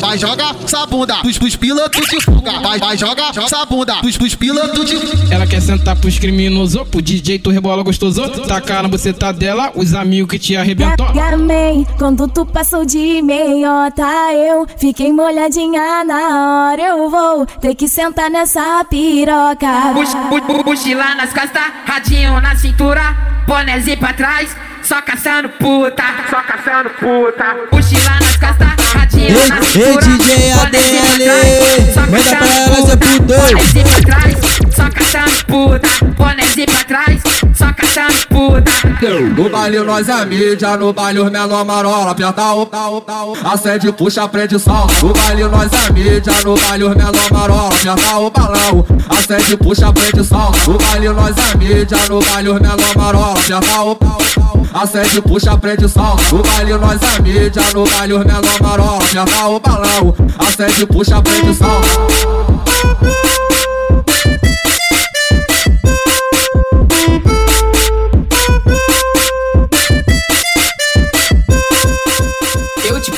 vai, vai joga essa bunda pros, pros pilotos de fuga. Vai, vai joga essa bunda pros, pros pilotos de fuga. Ela quer sentar pros criminosos, pro DJ tu rebola gostoso. Tacar na buceta dela, os amigos que te arrebentou. Garmei, quando tu passou de meiota, eu fiquei molhadinha na hora. Eu vou ter que sentar nessa piroca. Mochila nas costas, radinho na cintura, bonézinho pra trás, só caçando puta, só caçando puta. Mochila nas costas, radinho Ei, DJ ADL, manda pra ela essa é pudor só caçando puta, bonézinho pra trás, só caçando puta. No baile nós é mídia, no baile os menor marola, aperta o, tá o, tá acende, puxa, prende, solta. No baile nós é mídia, no baile os menor marola, aperta o balão, acende, puxa, prende, solta. No baile nós é mídia, no baile os menor marola, aperta o, o, tá o, acende, puxa, prende, solta. No baile nós é mídia, no baile os menor marola, aperta o balão, acende, puxa, prende, solta.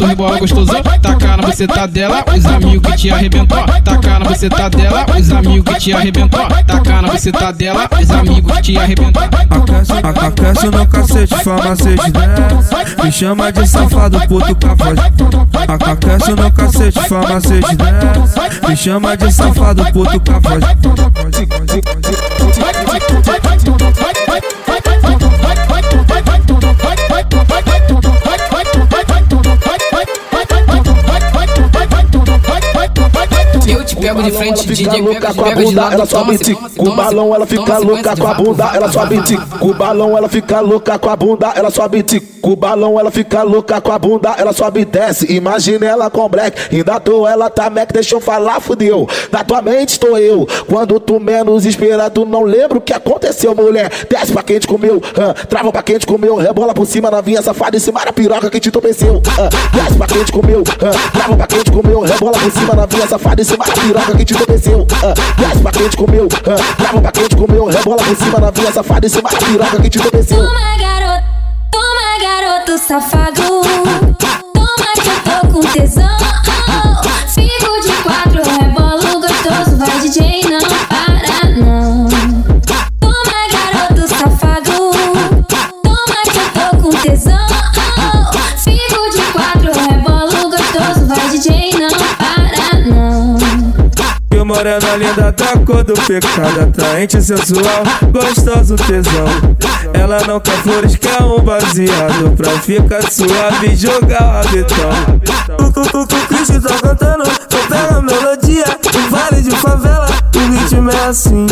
tu rebola gostoso. Tacar na buceta dela, os amigos que te arrebentou. Tacar na buceta dela, os amigos que te arrebentou. Tacar na buceta dela, os amigos que te arrebentou. Aquece, a- aquece no cacete, farmacete desce. Me chama de safado, puto. A- Aquece no cacete, farmacete desce. Me chama de safado, puto cafode. Pego de frente, DJ louca com a bunda, ela sobe toma se Com o balão ela fica louca com a bunda, ela sobe tic. vapo, Com o balão ela fica louca com a bunda, ela sobe tic. Com o balão ela fica louca com a bunda, ela sobe e desce. Imagina ela com black, ainda tô ela tá mac, deixa eu falar, fudeu. Na tua mente estou eu. Quando tu menos espera, tu não lembra o que aconteceu, mulher. Desce pra quem te comeu, trava pra quem te comeu, rebola por cima na vinha safada em cima da piroca que te topeceu. Ah, desce pra quem te comeu, trava pra quem te comeu, rebola por cima na vinha safada em cima da piroca que te topeceu. Ah, desce pra quem te comeu, ah, trava pra quem te comeu, rebola por cima na vinha safada em cima da piroca que te topeceu. Toma, garoto, toma, garoto safado. Toma que eu tô com tesão. Morena linda da cor do pecado Atraente, sensual, gostoso, tesão. Ela não quer flores, quer um baseado Pra ficar suave e jogar o rabetão. O cu- cu- cu- Cristo tá cantando, pega a melodia O vale de favela, o ritmo é assim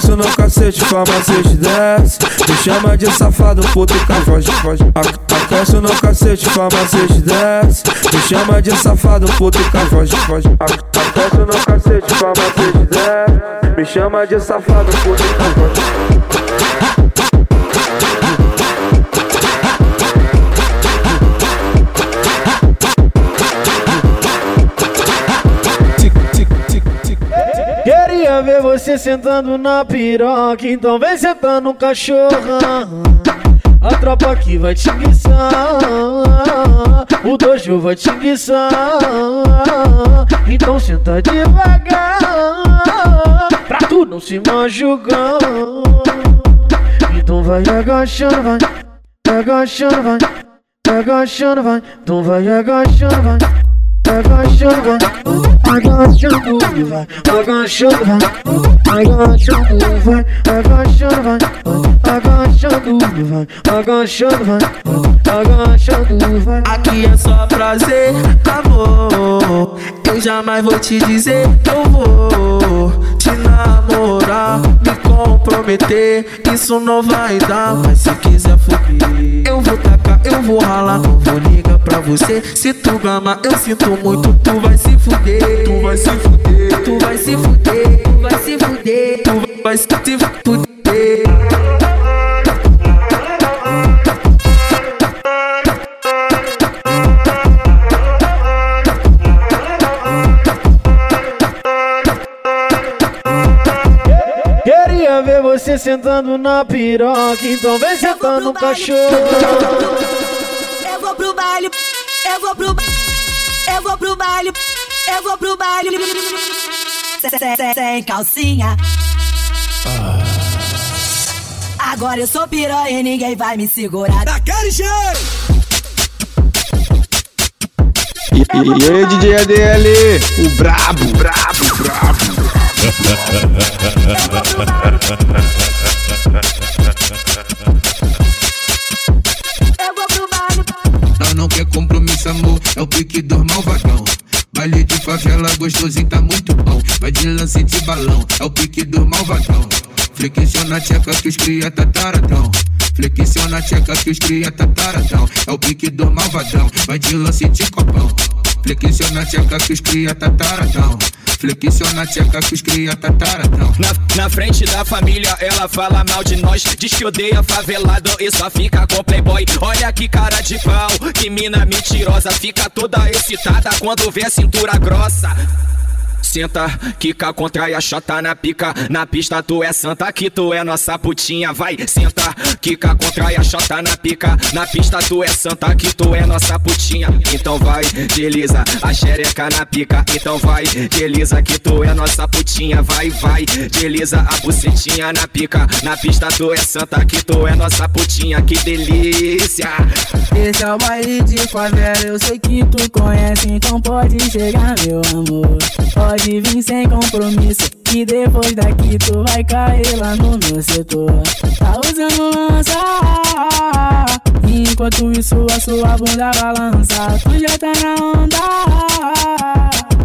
desce no cacete com a macete desce. Me chama de safado, puto e foge, foge. Aquece no cacete com a macete desce. Me chama de safado, puto e foge, foge. Aquece no cacete com a macete desce. Me chama de safado, puto e foge. Você sentando na piroca, então vem sentar no cachorro. A tropa aqui vai te guiçar, o dojo vai te guiçar. Então senta devagar, pra tu não se machucar. Então vai agachando, vai, agachando, vai, agachando, vai. Então vai agachando, vai, vai. agachando e vai, agachando vai, agachando vai, agachando vai, e vai, agachando vai, agachando vai. Aqui é só prazer, amor. Eu jamais vou te dizer que eu vou te namorar, me comprometer. Isso não vai dar, mas se quiser fuder, eu vou tacar, eu vou ralar, não vou ligar pra você. Se tu gama, eu sinto muito, tu vai se fuder, tu vai se fuder, tu vai se fuder, tu vai se fuder, tu vai se fuder. Você sentando na piroca, então vem sentar no cachorro. Eu vou pro baile, eu vou pro baile, eu vou pro baile, eu vou pro baile. Sem, sem, sem calcinha. Agora eu sou piranha e ninguém vai me segurar. Daquele jeito! E, e, e aí, DJ ADL, o brabo, brabo, brabo. Não, não quer compromisso, amor, é o pique do malvadão. Baile de favela gostosinho tá muito bom. Vai de lance de balão, é o pique do malvadão. Flexiona a tcheca que os cria tá taradão. Flexiona a tcheca que os cria tá taradão. É o pique do malvadão, vai de lance de copão. Flexiona a tcheca que os cria tá. Flexiona a tcheca que os cria tá. Na, na frente da família, ela fala mal de nós. Diz que odeia favelado e só fica com playboy. Olha que cara de pau, que mina mentirosa. Fica toda excitada quando vê a cintura grossa. Senta, quica, contrai a chota na pica. Na pista tu é santa, que tu é nossa putinha. Vai, senta, quica, contrai a chota na pica. Na pista tu é santa, que tu é nossa putinha. Então vai, desliza a xereca na pica. Então vai, desliza que tu é nossa putinha. Vai, vai, desliza a bucetinha na pica. Na pista tu é santa, que tu é nossa putinha. Que delícia! Esse é o baile de favela, eu sei que tu conhece, então pode chegar, meu amor. Pode vir sem compromisso, que depois daqui tu vai cair lá no meu setor. Tá usando lança, enquanto isso a sua bunda balança, tu já tá na onda.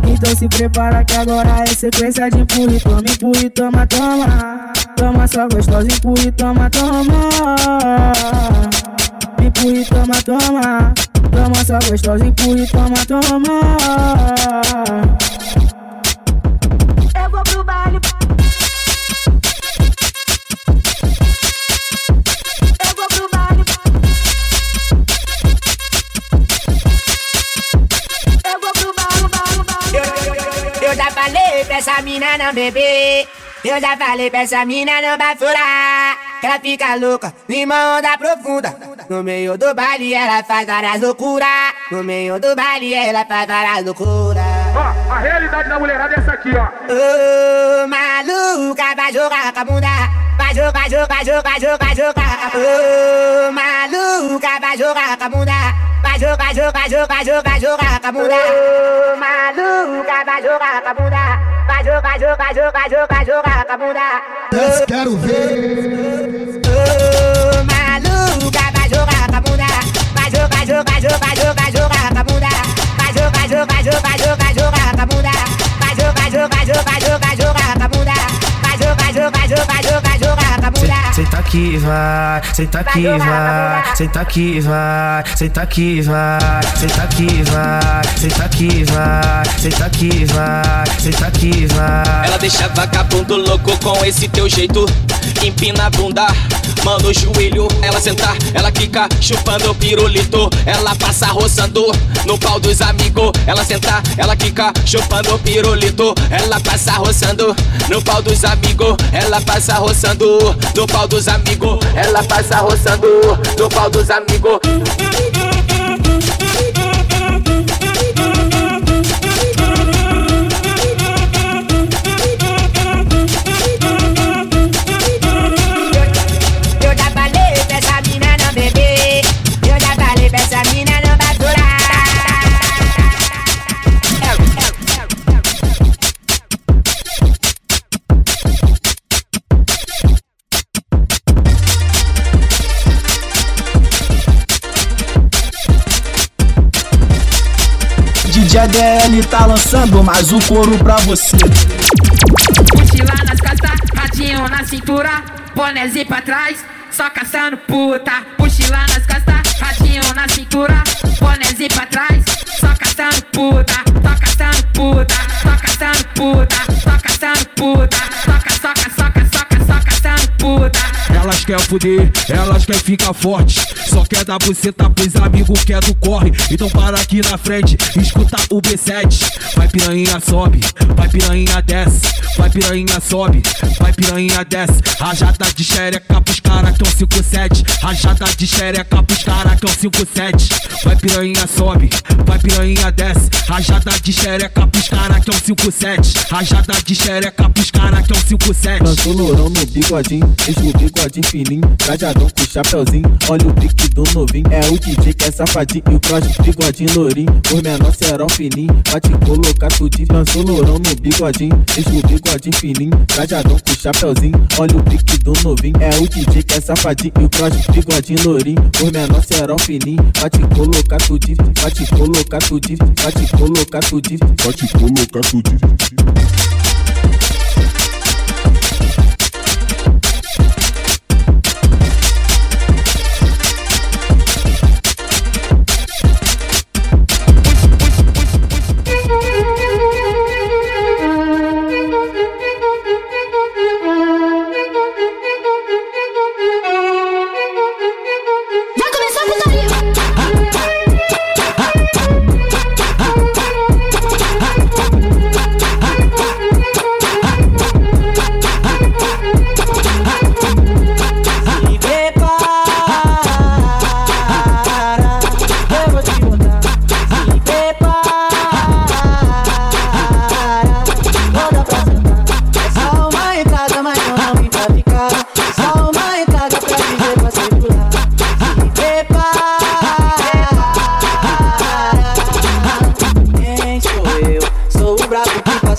Então se prepara que agora é sequência de empurre, toma, empurre, toma, toma. Toma só gostosa, empurre, toma, toma. Empurre, toma, toma. Toma só gostosa, empurre, toma, toma. Baile. Eu já falei pra essa mina não beber. Eu já falei pra essa mina não bafurar. Ela fica louca, numa onda profunda. No meio do baile ela faz várias loucuras. No meio do baile ela faz várias loucuras. Ó, a realidade da mulherada é essa aqui, ó. Ô, maluca, vai jogar com a bunda. Vai jogar, jogar, jogar, jogar, jogar. Ô, maluca, vai jogar com a bunda. Vai jogar, jogar, jogar, jogar, jogar com a bunda. Ô, maluca, vai jogar com a bunda. Vai jogar, jogar, jogar, jogar, jogar com a bunda. Desce, quero ver. Ô, maluca, vai jogar com a bunda. Vai jogar, jogar, jogar, jogar, jogar com a bunda. Jogar, jogar, jogar, jogar, jogar bunda. Vai jogar, jogar, jogar, jogar, jogar Senta aqui, vai, senta aqui, vai, senta aqui, vai, senta aqui, vai, senta aqui, vai, senta aqui, vai, senta aqui, vai, senta aqui, vai. Ela deixa vagabundo louco com esse teu jeito. Empina a bunda, mano, o joelho. Ela senta, ela quica, chupando o pirulito. Ela passa roçando no pau dos amigos. Ela senta, ela quica, chupando o pirulito. Ela passa roçando no pau dos amigos. Ela passa roçando no pau dos amigos. Ela passa roçando no pau dos amigos. GDL tá lançando mais um couro pra você. Mochila nas costas, radinho na cintura, bonézinho pra trás, só caçando puta. Mochila nas costas, radinho na cintura, bonézinho pra trás, só caçando puta. Só caçando puta, só caçando puta, só caçando puta, soca, soca, soca, soca, só caçando puta. Elas quer fuder, elas quer ficar forte. Só quer dar buceta pros amigos que é do corre. Então para aqui na frente, escuta o B7. Vai piranha sobe, vai piranha desce. Vai piranha sobe, vai piranha desce. Rajada de xereca pros cara que é um 57. Rajada de xereca pros cara que é um 57. Vai piranha sobe, vai piranha desce. Rajada de xereca pros cara que é um 57. Rajada de xereca pros cara que é um 57. Plantou lourão no bigodinho, o bigodinho fininho, trajadão com chapéuzinho. Olha o pique do novinho, é o DJ que é safadinho. E o cross, bigodinho lourinho, os menor serão fininho. Vai te colocar tudinho, lançou lourão no bigodinho, o bigodinho fininho, trajadão com chapéuzinho. Olha o pique do novinho, é o DJ é safadinho. Cross, bigodinho lourinho, os menor serão fininho. Vai te colocar tudinho, vai te colocar tudinho, vai te colocar tudinho, vai te colocar tudinho.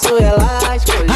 Sou eu?